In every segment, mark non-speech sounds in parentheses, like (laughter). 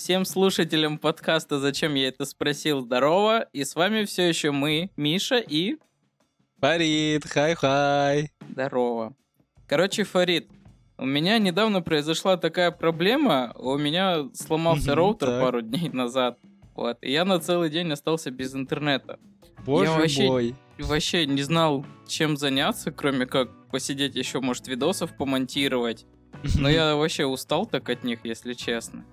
Всем слушателям подкаста «Зачем я это спросил?» Здорово! И с вами все еще мы, Миша и... Фарид, хай-хай. Здорово. Короче, Фарид, у меня недавно произошла такая проблема. У меня сломался роутер так. пару дней назад. Вот. И я на целый день остался без интернета. Боже вообще- мой. Вообще не знал, чем заняться, кроме как посидеть еще, может, видосов помонтировать. Но (laughs) я вообще устал так от них, если честно.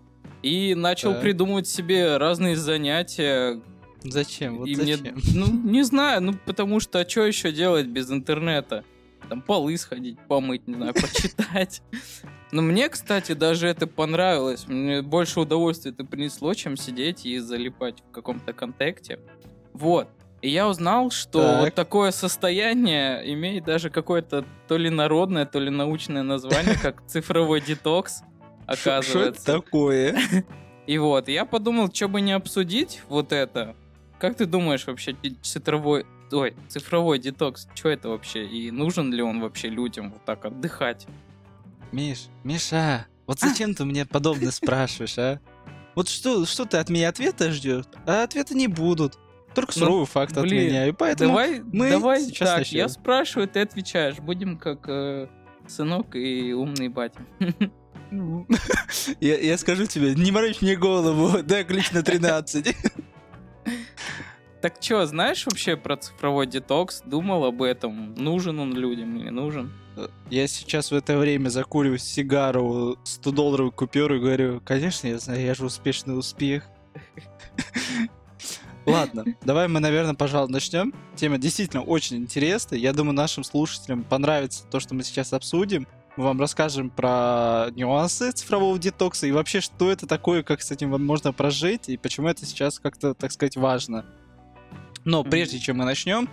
И начал Так. придумывать себе разные занятия. Зачем? Вот и мне, зачем? (laughs) ну, не знаю, ну, потому что, а что еще делать без интернета? Там полы сходить, помыть, не знаю, почитать. (laughs) Но мне, кстати, даже это понравилось. Мне больше удовольствия это принесло, чем сидеть и залипать в каком-то контакте. Вот. И я узнал, что Так. вот такое состояние имеет даже какое-то то ли народное, то ли научное название, (laughs) как цифровой детокс, Что это оказывается. такое? И вот, я подумал, что бы не обсудить вот это. Как ты думаешь вообще, цифровой, ой, цифровой детокс, что это вообще? И нужен ли он вообще людям вот так отдыхать? Миш, Миша, вот зачем ты мне подобное спрашиваешь, а? Вот что, что ты от меня ответа ждешь? А ответа не будут. Только Ну, суровый факт от блин, меня. И поэтому давай, мы давай сейчас так, начнем. я спрашиваю, ты отвечаешь. Будем как э, сынок и умный батя. (laughs) (laughs) я, я скажу тебе, не морочь мне голову, (laughs) дай ключ на 13. (laughs) Так что, знаешь вообще про цифровой детокс? Думал об этом? Нужен он людям или нужен? Я сейчас в это время закуриваю сигару 100-долларовую купюру и говорю, конечно, я знаю, я же успешный успех. Ладно, давай мы, наверное, пожалуй, начнем. Тема действительно очень интересная. Я думаю, нашим слушателям понравится то, что мы сейчас обсудим. Мы вам расскажем про нюансы цифрового детокса и вообще, что это такое, как с этим можно прожить и почему это сейчас как-то, так сказать, важно. Но прежде чем мы начнем,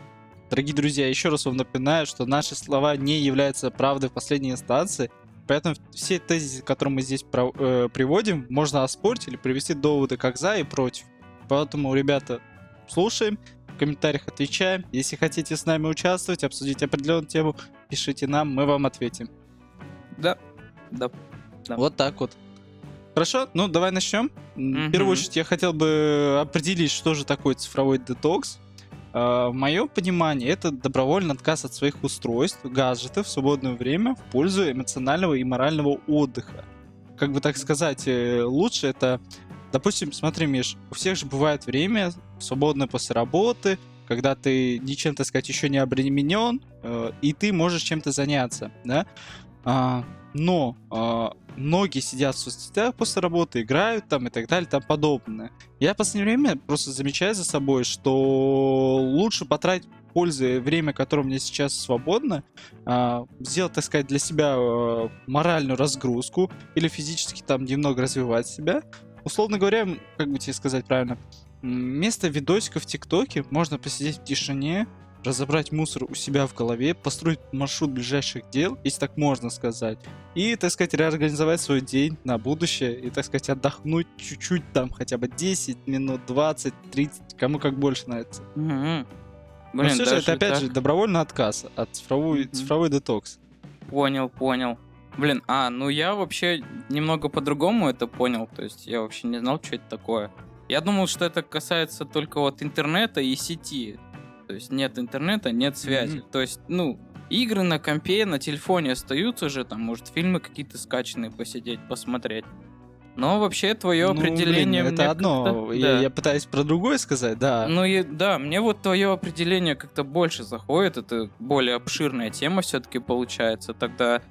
Дорогие друзья, еще раз вам напоминаю, что наши слова не являются правдой в последней инстанции, поэтому все тезисы, которые мы здесь про- э, приводим, можно оспорить или привести доводы как за и против. Поэтому, ребята, слушаем, в комментариях отвечаем. Если хотите с нами участвовать, обсудить определенную тему, пишите нам, мы вам ответим. Да. Да. Да. Вот так вот. Хорошо, ну давай начнем. М, В первую очередь я хотел бы определить, что же такое цифровой детокс. А, В моем понимании это добровольный отказ от своих устройств, гаджетов в свободное время в пользу эмоционального и морального отдыха. Как бы так сказать, э, лучше это, допустим, смотри, Миш, у всех же бывает время свободное после работы, когда ты ничем, так сказать, еще не обременен, э, и ты можешь чем-то заняться, да? А, но а, многие сидят в соцсетях после работы, играют там и так далее, там подобное. Я в последнее время просто замечаю за собой, что лучше потратить пользы время, которое у меня сейчас свободно, а, сделать, так сказать, для себя а, моральную разгрузку или физически там немного развивать себя. Условно говоря, как бы тебе сказать правильно, вместо видосиков в ТикТоке можно посидеть в тишине, разобрать мусор у себя в голове, построить маршрут ближайших дел, если так можно сказать, и, так сказать, реорганизовать свой день на будущее и, так сказать, отдохнуть чуть-чуть там, хотя бы 10 минут, 20, 30, кому как больше нравится. Но Блин, все же это, опять так? же, добровольный отказ от цифровой, Мгм. цифровой детокс. Понял, понял. Блин, а, ну я вообще немного по-другому это понял, то есть я вообще не знал, что это такое. Я думал, что это касается только вот интернета и сети. То есть нет интернета, нет связи. Мгм. То есть, ну, игры на компе, на телефоне остаются же, там, может, фильмы какие-то скачанные посидеть, посмотреть. Но вообще твое Ну, блин, определение... мне это одно. Я, да. я пытаюсь про другое сказать, да. Ну и да, мне вот твое определение как-то больше заходит. Это более обширная тема все-таки получается. Тогда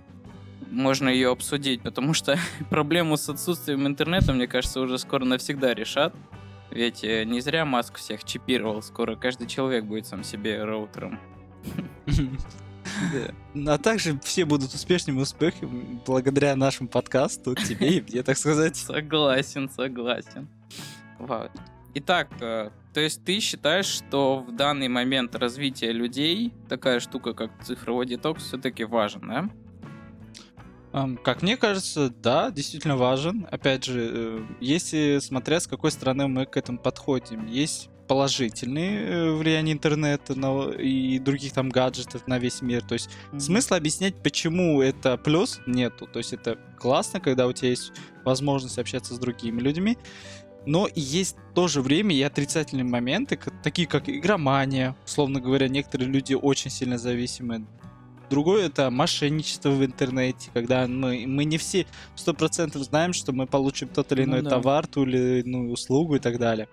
можно ее обсудить, потому что (laughs) проблему с отсутствием интернета, мне кажется, уже скоро навсегда решат. Ведь э, не зря Маск всех чипировал. Скоро каждый человек будет сам себе роутером. А также все будут успешными успехами благодаря нашему подкасту, тебе и мне, так сказать. Согласен, согласен. Итак, э, то есть ты считаешь, что в данный момент развития людей такая штука, как цифровой детокс, все-таки важен, да? Как мне кажется, да, действительно важен. Опять же, э, если смотря с какой стороны мы к этому подходим. Есть положительные э, влияния интернета на, и других там гаджетов на весь мир. То есть Мгм. смысла объяснять, почему это плюс, нету. То есть это классно, когда у тебя есть возможность общаться с другими людьми. Но и есть в то же время и отрицательные моменты, такие как игромания. Условно говоря, некоторые люди очень сильно зависимы. Другое это мошенничество в интернете, когда мы, мы не все сто процентов знаем, что мы получим тот или Ну иной да. товар, ту или иную услугу и так далее.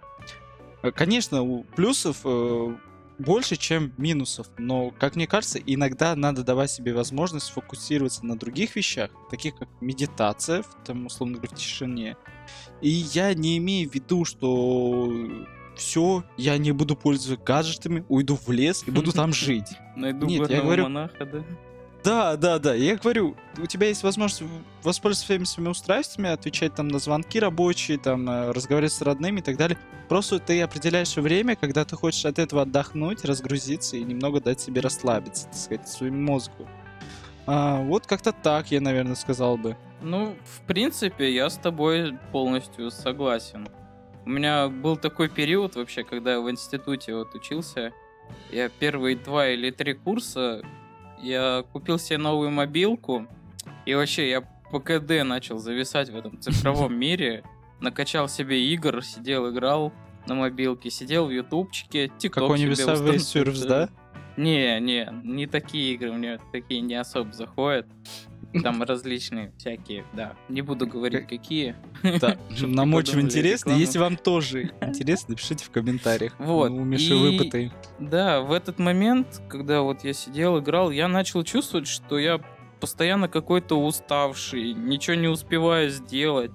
Э, Конечно, у плюсов э, больше, чем минусов, но, как мне кажется, иногда надо давать себе возможность сфокусироваться на других вещах, таких как медитация, там, условно говоря, в тишине. И я не имею в виду, что все, я не буду пользоваться гаджетами, уйду в лес и буду там (laughs) жить. Найду Нет, я говорю- монаха, да? Да, да, да. Я говорю, у тебя есть возможность воспользоваться всеми своими устройствами, отвечать там на звонки рабочие, там, э, разговаривать с родными и так далее. Просто ты определяешь время, когда ты хочешь от этого отдохнуть, разгрузиться и немного дать себе расслабиться, так сказать, своему мозгу. А, вот как-то так я, наверное, сказал бы. Ну, в принципе, я с тобой полностью согласен. У меня был такой период вообще, когда я в институте вот учился. Я первые два или три курса, я купил себе новую мобилку. И вообще, я по КД начал зависать в этом цифровом (laughs) мире. Накачал себе игр, сидел, играл на мобилке, сидел в ютубчике, тикток Какой-нибудь Subway. Surfers, да? Не, не, не такие игры, мне такие не особо заходят. Там различные всякие, да. Не буду говорить, какие. Да, (laughs) нам очень интересно. Если вам тоже интересно, напишите в комментариях. Вот, У Миши и- выпыты. Да, в этот момент, когда вот я сидел, играл, я начал чувствовать, что я постоянно какой-то уставший, ничего не успеваю сделать.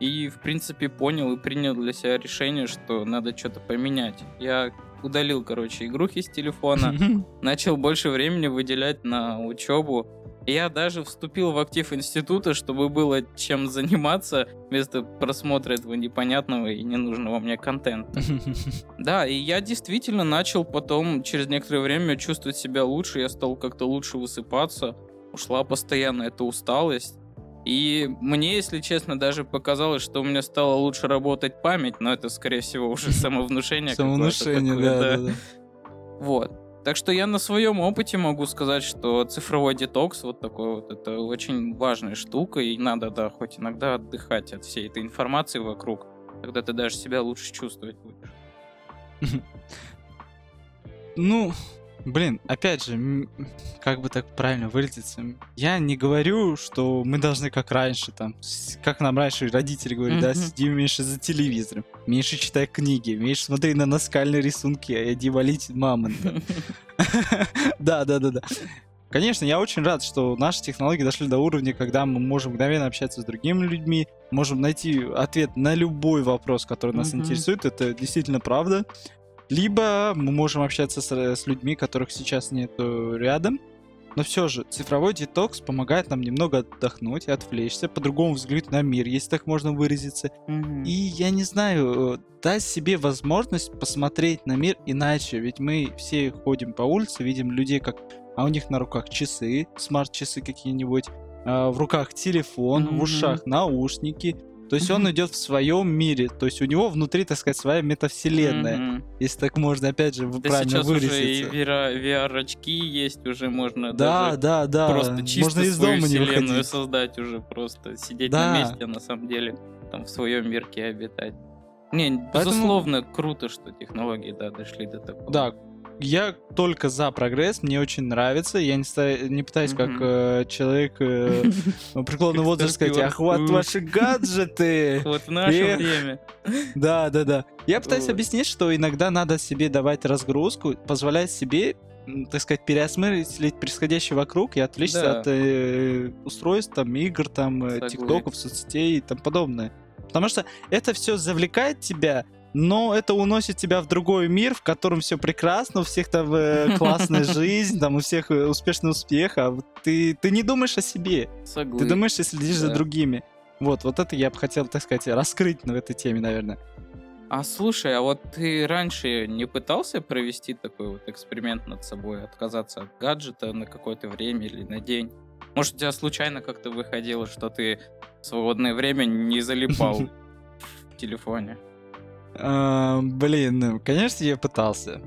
И, в принципе, понял и принял для себя решение, что надо что-то поменять. Я удалил, короче, игрухи с телефона, (laughs) начал больше времени выделять на учебу. Я даже вступил в актив института, чтобы было чем заниматься вместо просмотра этого непонятного и ненужного мне контента. (laughs) Да, и я действительно начал потом, через некоторое время, чувствовать себя лучше, я стал как-то лучше высыпаться, ушла постоянно эта усталость. И мне, если честно, даже показалось, что у меня стала лучше работать память, но это, скорее всего, уже (laughs) самовнушение. Самовнушение, да, да. Вот. Так что я на своем опыте могу сказать, что цифровой детокс вот такой вот, это очень важная штука, и надо, да, хоть иногда отдыхать от всей этой информации вокруг, тогда ты даже себя лучше чувствовать будешь. (laughs) Ну, блин, опять же, как бы так правильно выразиться, я не говорю, что мы должны как раньше, там, как нам раньше родители говорили, да, Мгм. сиди меньше за телевизором, меньше читай книги, меньше смотри на наскальные рисунки, а иди валить мамонта. (laughs) Да, да, да, да. Конечно, я очень рад, что наши технологии дошли до уровня, когда мы можем мгновенно общаться с другими людьми, можем найти ответ на любой вопрос, который нас Мгм. интересует. Это действительно правда. Либо мы можем общаться с, с людьми, которых сейчас нет э, рядом. Но все же, цифровой детокс помогает нам немного отдохнуть отвлечься, по-другому взглянуть на мир, если так можно выразиться. Мгм. И я не знаю, э, дать себе возможность посмотреть на мир иначе. Ведь мы все ходим по улице, видим людей, как а у них на руках часы, смарт-часы какие-нибудь, а, в руках телефон, Мгм. в ушах наушники. То есть он Мгм. идет в своем мире, то есть у него внутри, так сказать, своя метавселенная, Мгм. если так можно, опять же, Да правильно сейчас уже и выразиться. VR-очки есть, уже можно Да, даже да, да. просто чисто можно из свою дома не вселенную выходить. создать уже, просто сидеть Да. на месте, а на самом деле там в своем мирке обитать. Не, Поэтому- безусловно, круто, что технологии, да, дошли до такого. Да, я только за прогресс, мне очень нравится. Я не, ста- не пытаюсь как э, человек э, (laughs) преклонного возраста сказать, ах, вот ваши гаджеты. (laughs) Вот в наше время. Да, да, да. Я пытаюсь объяснить, что иногда надо себе давать разгрузку, позволять себе, так сказать, переосмыслить происходящее вокруг и отвлечься Да. от э, устройств, там, игр, там, э, тиктоков, соцсетей и тому подобное. Потому что это все завлекает тебя, но это уносит тебя в другой мир, в котором все прекрасно, у всех там э, (laughs) классная жизнь, там у всех э, успешный успех, а ты, ты не думаешь о себе, ты думаешь и следишь за другими. Вот, вот это я бы хотел, так сказать, раскрыть в этой теме, наверное. А слушай, а вот ты раньше не пытался провести такой вот эксперимент над собой, отказаться от гаджета на какое-то время или на день? Может, у тебя случайно как-то выходило, что ты в свободное время не залипал (laughs) в телефоне? А, блин, ну, конечно, я пытался.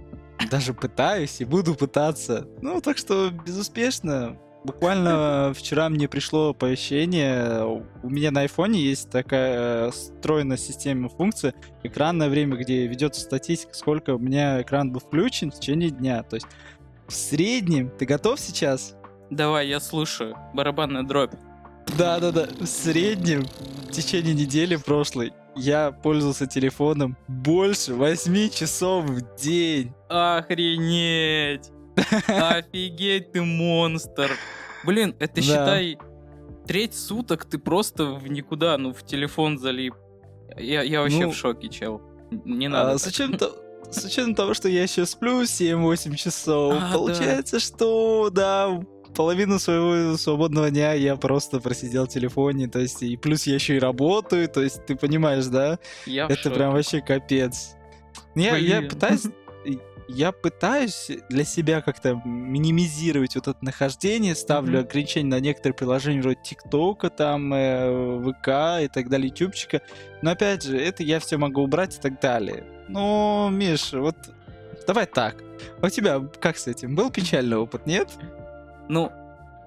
Даже пытаюсь и буду пытаться. Ну, так что безуспешно. Буквально (laughs) вчера мне пришло оповещение. У меня на айфоне есть такая встроенная система функции экранное время, где ведется статистика, сколько у меня экран был включен в течение дня. То есть в среднем, ты готов сейчас? Давай, я слушаю. Барабанная дробь. Да-да-да, в среднем в течение недели прошлой я пользовался телефоном больше 8 часов в день. Охренеть! (laughs) Офигеть, ты монстр! Блин, это Да. считай, треть суток ты просто в никуда, ну, в телефон залип. Я, я вообще Ну, в шоке, чел. Не А, надо. с, так. учетом, то- (laughs) с учетом того, что я еще сплю 7-8 часов, А, да. получается, что да, половину своего свободного дня я просто просидел в телефоне, то есть и плюс я еще и работаю, то есть ты понимаешь, да? Я Это прям вообще капец. Я, я пытаюсь я пытаюсь для себя как-то минимизировать вот это нахождение, ставлю Мгм. ограничения на некоторые приложения вроде ТикТока, там, э, ВК и так далее, Ютубчика. Но опять же, это я все могу убрать и так далее. Ну, Миш, вот давай так. У тебя как с этим? Был печальный опыт, нет? Ну,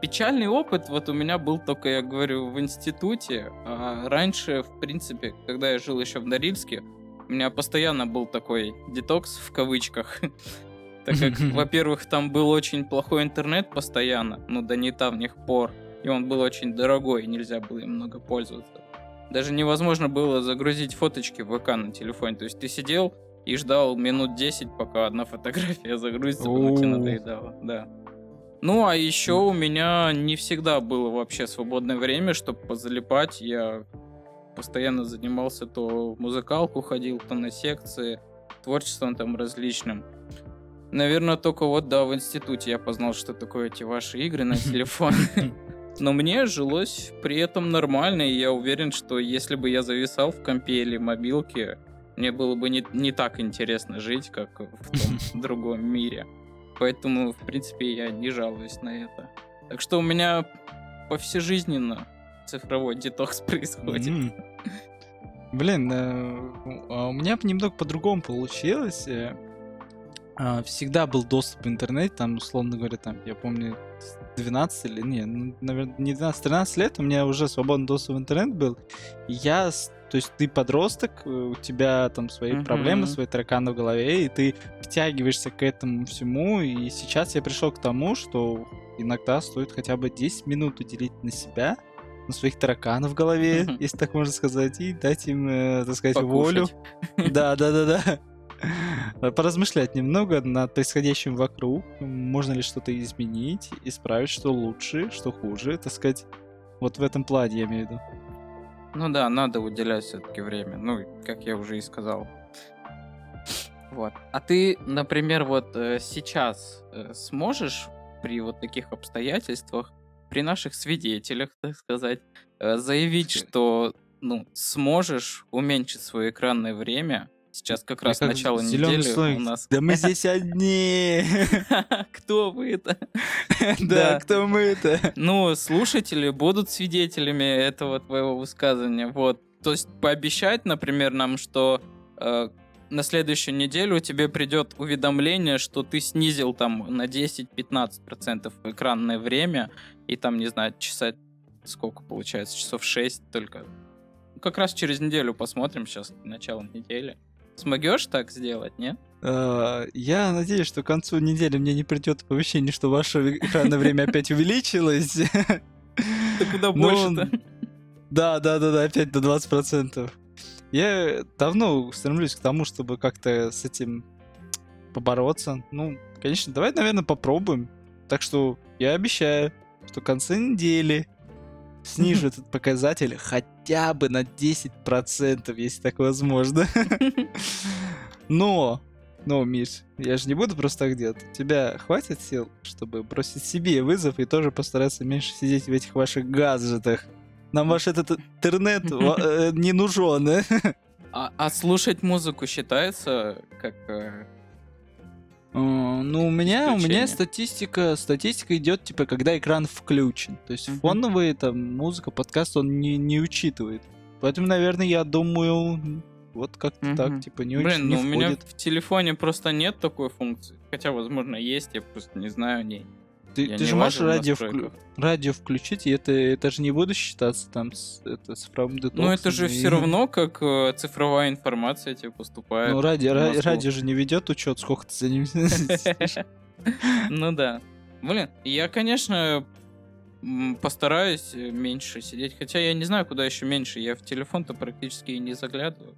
печальный опыт вот у меня был только, я говорю, в институте. А раньше, в принципе, когда я жил еще в Норильске, у меня постоянно был такой детокс в кавычках. (laughs) Так как, (laughs) во-первых, там был очень плохой интернет постоянно, ну, до недавних пор. И он был очень дорогой, нельзя было им много пользоваться. Даже невозможно было загрузить фоточки в ВК на телефоне. То есть ты сидел и ждал минут 10, пока одна фотография (laughs) загрузится, потом тебе надоедало. Да. Ну, а еще у меня не всегда было вообще свободное время, чтобы позалипать. Я постоянно занимался то в музыкалку ходил, то на секции, творчеством там различным. Наверное, только вот, да, в институте я познал, что такое эти ваши игры на (laughs) телефон. Но мне жилось при этом нормально, и я уверен, что если бы я зависал в компе или мобилке, мне было бы не, не так интересно жить, как в том (laughs) другом мире. Поэтому, в принципе, я не жалуюсь на это. Так что у меня повсежизненно цифровой детокс (laughs) происходит. Блин, э, а у меня немного по-другому получилось. Э. А, Всегда был доступ в интернет, там, условно говоря, там, я помню, с 12 или, не, наверное, не 12-13 лет у меня уже свободный доступ в интернет был. И я, то есть ты подросток, э, у тебя там свои проблемы, Мгм. свои тараканы в голове, и ты втягиваешься к этому всему. И сейчас я пришел к тому, что иногда стоит хотя бы 10 минут уделить на себя, на своих тараканов в голове, Мгм. если так можно сказать, и дать им, э, так сказать, волю. Покушать. Да, да, да, да. Поразмышлять немного над происходящим вокруг. Можно ли что-то изменить, исправить, что лучше, что хуже, так сказать. Вот в этом плане я имею в виду. Ну да, надо уделять все-таки время. Ну, как я уже и сказал. Вот. А ты, например, вот э, сейчас э, сможешь при вот таких обстоятельствах, при наших свидетелях, (laughs) так сказать, э, заявить, что ну, сможешь уменьшить свое экранное время? Сейчас как раз как начало недели слой. у нас. Да мы здесь (laughs) одни. (laughs) Кто вы это? (laughs) Да, Да. кто мы это? Ну, слушатели будут свидетелями этого твоего высказывания. Вот. То есть пообещать, например, нам, что э, на следующую неделю тебе придет уведомление, что ты снизил там на 10-15% экранное время, и там, не знаю, часа сколько получается, часов 6 только. Как раз через неделю посмотрим, сейчас начало недели. Смогешь так сделать, нет? А, Я надеюсь, что к концу недели мне не придет оповещение, что ваше экранное время опять увеличилось. (laughs) Ты куда Ну, больше-то? Да, да, да, да, опять до 20%. Я давно стремлюсь к тому, чтобы как-то с этим побороться. Ну, конечно, давай, наверное, попробуем. Так что я обещаю, что к концу недели снижу этот показатель хотя бы на 10%, если так возможно. (laughs) Но, но, Миш, я же не буду просто так делать. У тебя хватит сил, чтобы бросить себе вызов и тоже постараться меньше сидеть в этих ваших гаджетах? Нам ваш этот интернет (laughs) э, не нужен, э? А, а слушать музыку считается как... э, Ну, у меня, у меня статистика, статистика идет, типа, когда экран включен. То есть Мгм. фоновые там музыка, подкаст он не, не учитывает. Поэтому, наверное, я думаю, вот как-то Мгм. так, типа, не Блин, очень не ну у меня входит. в телефоне просто нет такой функции. Хотя, возможно, есть, я просто не знаю о ней. Ты, я ты же можешь радио, вклю- радио включить, и это, это же не будет считаться там с, это, цифровым детоксом. Ну, это же и- все равно как э, цифровая информация тебе поступает. Ну, радио, ра- радио же не ведет учет, сколько ты за ним. (laughs) (laughs) Ну да. Блин, я, конечно, постараюсь э, меньше сидеть. Хотя я не знаю, куда еще меньше. Я в телефон-то практически и не заглядываю.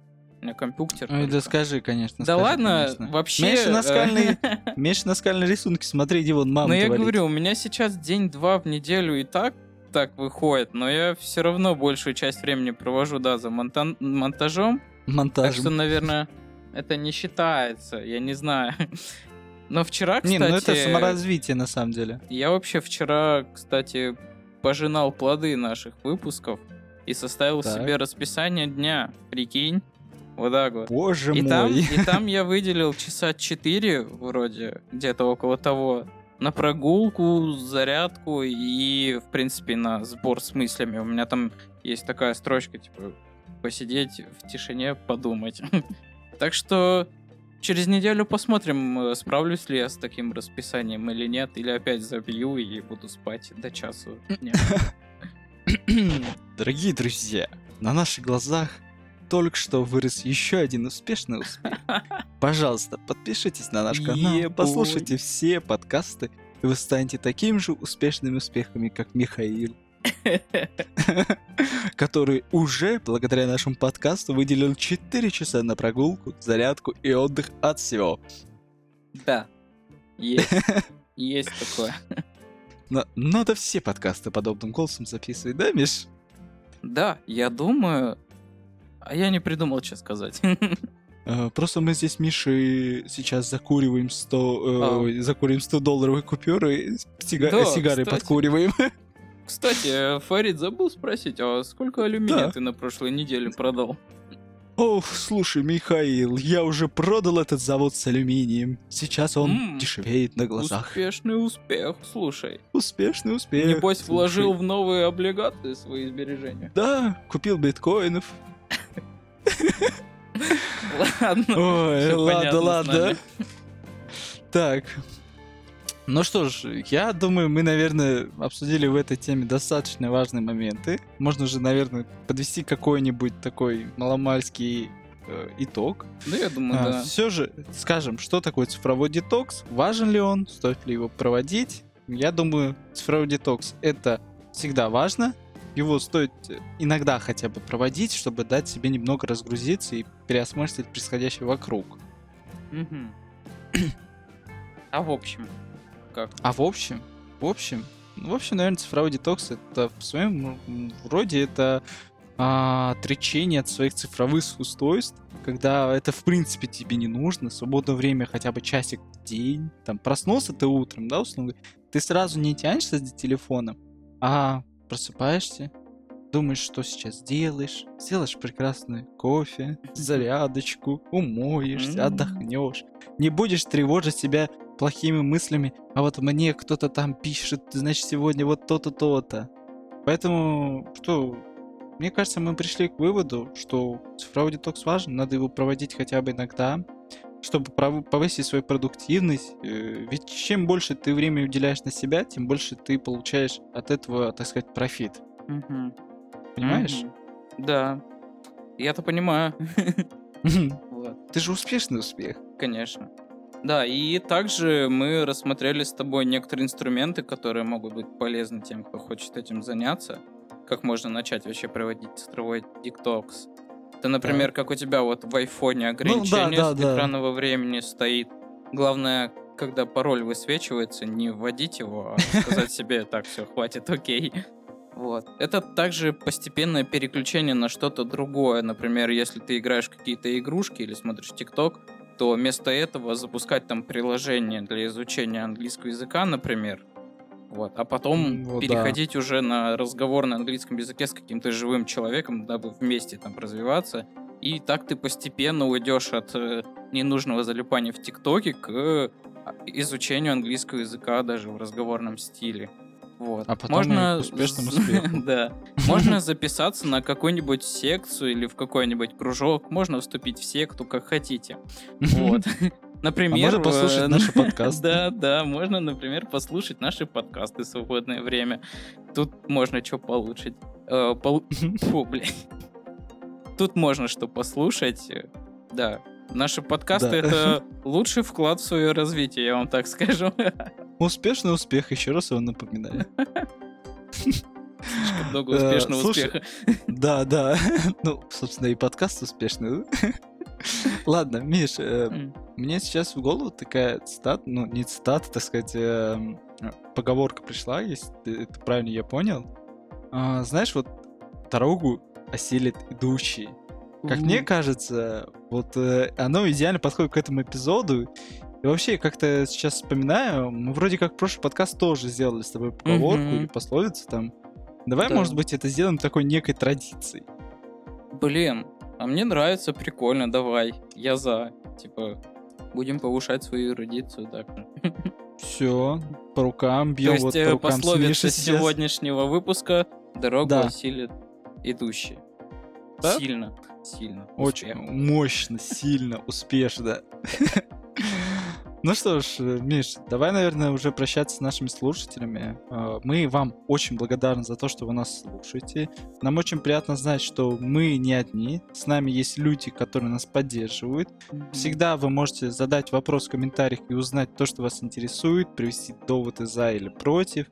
Меня компьютер. Ой, да скажи, конечно. Да скажи, ладно, конечно. вообще... Меньше наскальные, меньше наскальные рисунки, смотри, где вон мама Ну, я говорю, у меня сейчас день-два в неделю и так так выходит, но я все равно большую часть времени провожу, да, за монтан- монтажом. Так Монтаж. что, наверное, это не считается, я не знаю. (laughs) Но вчера, кстати... Не, ну это саморазвитие на самом деле. Я вообще вчера, кстати, пожинал плоды наших выпусков и составил Так. себе расписание дня. Прикинь. Вот так вот. Боже И там, мой. и там (laughs) я выделил часа 4, вроде, где-то около того, на прогулку, зарядку и, в принципе, на сбор с мыслями. У меня там есть такая строчка, типа, посидеть в тишине, подумать. (laughs) Так что через неделю посмотрим, э, справлюсь ли я с таким расписанием или нет, или опять забью и буду спать до часу дня. (laughs) Дорогие друзья, на наших глазах только что вырос еще один успешный успех. (laughs) Пожалуйста, подпишитесь на наш канал, Е-бой. послушайте все подкасты, и вы станете такими же успешными успехами, как Михаил, (laughs) который уже, благодаря нашему подкасту, выделил 4 часа на прогулку, зарядку и отдых от всего. Да, есть, (laughs) есть такое. Но надо все подкасты подобным голосом записывать, да, Миш? Да, я думаю... А я не придумал, что сказать. Э, Просто мы здесь, Миши, сейчас закуриваем 100, э, А. ой, закуриваем 100 долларовые купюры, сига- Да, сигары кстати. подкуриваем. Кстати, Фарид забыл спросить, а сколько алюминия Да. ты на прошлой неделе продал? Ох, слушай, Михаил, я уже продал этот завод с алюминием. Сейчас он М, дешевеет на глазах. Успешный успех, слушай. Успешный успех. Небось, слушай. вложил в новые облигации свои сбережения. Да, купил биткоинов. Ладно. Ой, ладно, ладно. Так. Ну что ж, я думаю, мы, наверное, обсудили в этой теме достаточно важные моменты. Можно же, наверное, подвести какой-нибудь такой маломальский э, итог. Да, я думаю, да. Все же, скажем, что такое цифровой детокс, важен ли он, стоит ли его проводить. Я думаю, цифровой детокс это всегда важно. Его стоит иногда хотя бы проводить, чтобы дать себе немного разгрузиться и переосмыслить происходящее вокруг. Мгм. (clears throat) А в общем, как? А в общем, в общем, ну, в общем, наверное, цифровой детокс это в своем м, роде это а, отречение от своих цифровых устройств, когда это в принципе тебе не нужно, свободное время хотя бы часик в день, там проснулся ты утром, да, условно, ты сразу не тянешься за телефоном, а просыпаешься, думаешь, что сейчас делаешь, сделаешь прекрасный кофе, (laughs) зарядочку, умоешься, отдохнешь, не будешь тревожить себя плохими мыслями, а вот мне кто-то там пишет, значит, сегодня вот то-то, то-то. Поэтому, что, мне кажется, мы пришли к выводу, что цифровой детокс важен, надо его проводить хотя бы иногда, чтобы повысить свою продуктивность. Э, Ведь чем больше ты времени уделяешь на себя, тем больше ты получаешь от этого, так сказать, профит. Мгм. Понимаешь? Мгм. Да. Я-то понимаю. (laughs) Ты же успешный успех. Конечно. Да, и также мы рассмотрели с тобой некоторые инструменты, которые могут быть полезны тем, кто хочет этим заняться. Как можно начать вообще проводить цифровой диктокс. Это, например, как у тебя вот в айфоне ограничение Ну да, да. экранного времени стоит. Главное, когда пароль высвечивается, не вводить его, а (laughs) сказать себе, так, все, хватит, окей. Вот. Это также постепенное переключение на что-то другое. Например, если ты играешь какие-то игрушки или смотришь ТикТок, то вместо этого запускать там приложение для изучения английского языка, например, вот, а потом вот да. переходить уже на разговор на английском языке с каким-то живым человеком, дабы вместе там развиваться. И так ты постепенно уйдешь от э, ненужного залипания в ТикТоке к э, изучению английского языка даже в разговорном стиле. Вот. А потом успешному успеху. (laughs) Да. Можно записаться на какую-нибудь секцию или в какой-нибудь кружок. Можно вступить в секту, как хотите. (laughs) Вот. Например, А можно послушать э, наши (laughs) подкасты. Да, да, можно, например, послушать наши подкасты в свободное время. Тут можно что получить. Э, (laughs) Фу, блядь. Тут можно что послушать. Да. Наши подкасты Да. это (laughs) лучший вклад в свое развитие, я вам так скажу. Успешный успех, еще раз его напоминаю. Много Э, успешного успеха. Да, да. Ну, собственно, и подкаст успешный. (laughs) Ладно, Миш, э, мне сейчас в голову такая цитата, ну, не цитата, так сказать, эм, поговорка пришла, если это правильно я понял. А, Знаешь, вот дорогу осилит идущий. Как мне кажется, вот э, оно идеально подходит к этому эпизоду. И вообще, как-то сейчас вспоминаю, мы вроде как прошлый подкаст тоже сделали с тобой поговорку или пословицу там. Давай, Да. может быть, это сделаем такой некой традицией. Блин, а мне нравится, прикольно, давай. Я за. Типа, будем повышать свою эрудицию, так. Все, по рукам То бьем, есть вот э, по рукам пословица сегодняшнего выпуска дорогу Да. осилит идущий. Да? Сильно, сильно. Очень Успех. мощно, сильно, успешно. (laughs) Ну что ж, э, Миш, давай, наверное, уже прощаться с нашими слушателями. Э, Мы вам очень благодарны за то, что вы нас слушаете. Нам очень приятно знать, что мы не одни. С нами есть люди, которые нас поддерживают. Всегда вы можете задать вопрос в комментариях и узнать то, что вас интересует, привести доводы за или против.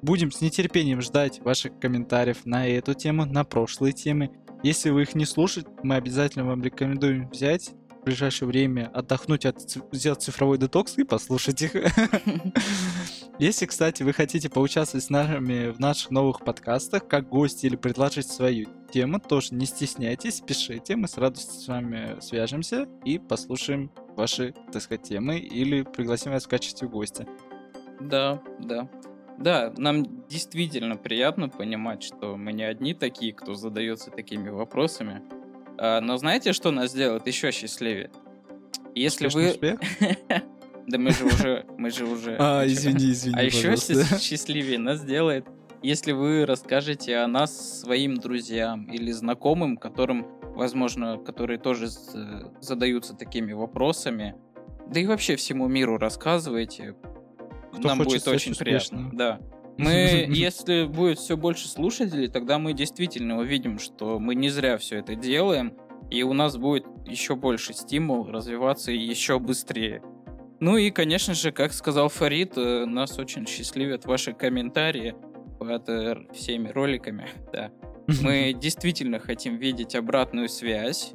Будем с нетерпением ждать ваших комментариев на эту тему, на прошлые темы. Если вы их не слушаете, мы обязательно вам рекомендуем взять в ближайшее время, отдохнуть, от, сделать цифровой детокс и послушать их. (laughs) Если, кстати, вы хотите поучаствовать с нами в наших новых подкастах, как гости или предложить свою тему, тоже не стесняйтесь, пишите, мы с радостью с вами свяжемся и послушаем ваши, так сказать, темы или пригласим вас в качестве гостя. Да, да. Да, нам действительно приятно понимать, что мы не одни такие, кто задается такими вопросами. А, но знаете, что нас сделает еще счастливее? Если Успешный вы... (laughs) Да мы же уже... Мы же уже... А, извини, извини, А еще счастливее нас сделает, если вы расскажете о нас своим друзьям или знакомым, которым, возможно, которые тоже задаются такими вопросами. Да и вообще всему миру рассказывайте. Кто Нам будет очень приятно. успешным. Да. Мы, (laughs) если будет все больше слушателей, тогда мы действительно увидим, что мы не зря все это делаем, и у нас будет еще больше стимул развиваться еще быстрее. Ну и, конечно же, как сказал Фарид, э, нас очень счастливят ваши комментарии под э, всеми роликами. (laughs) Да. Мы (laughs) действительно хотим видеть обратную связь,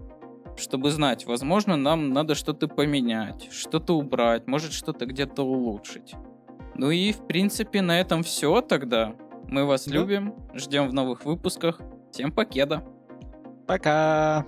чтобы знать, возможно, нам надо что-то поменять, что-то убрать, может что-то где-то улучшить. Ну и, в принципе, на этом все тогда. Мы вас Да. любим, ждем в новых выпусках. Всем покеда. Пока!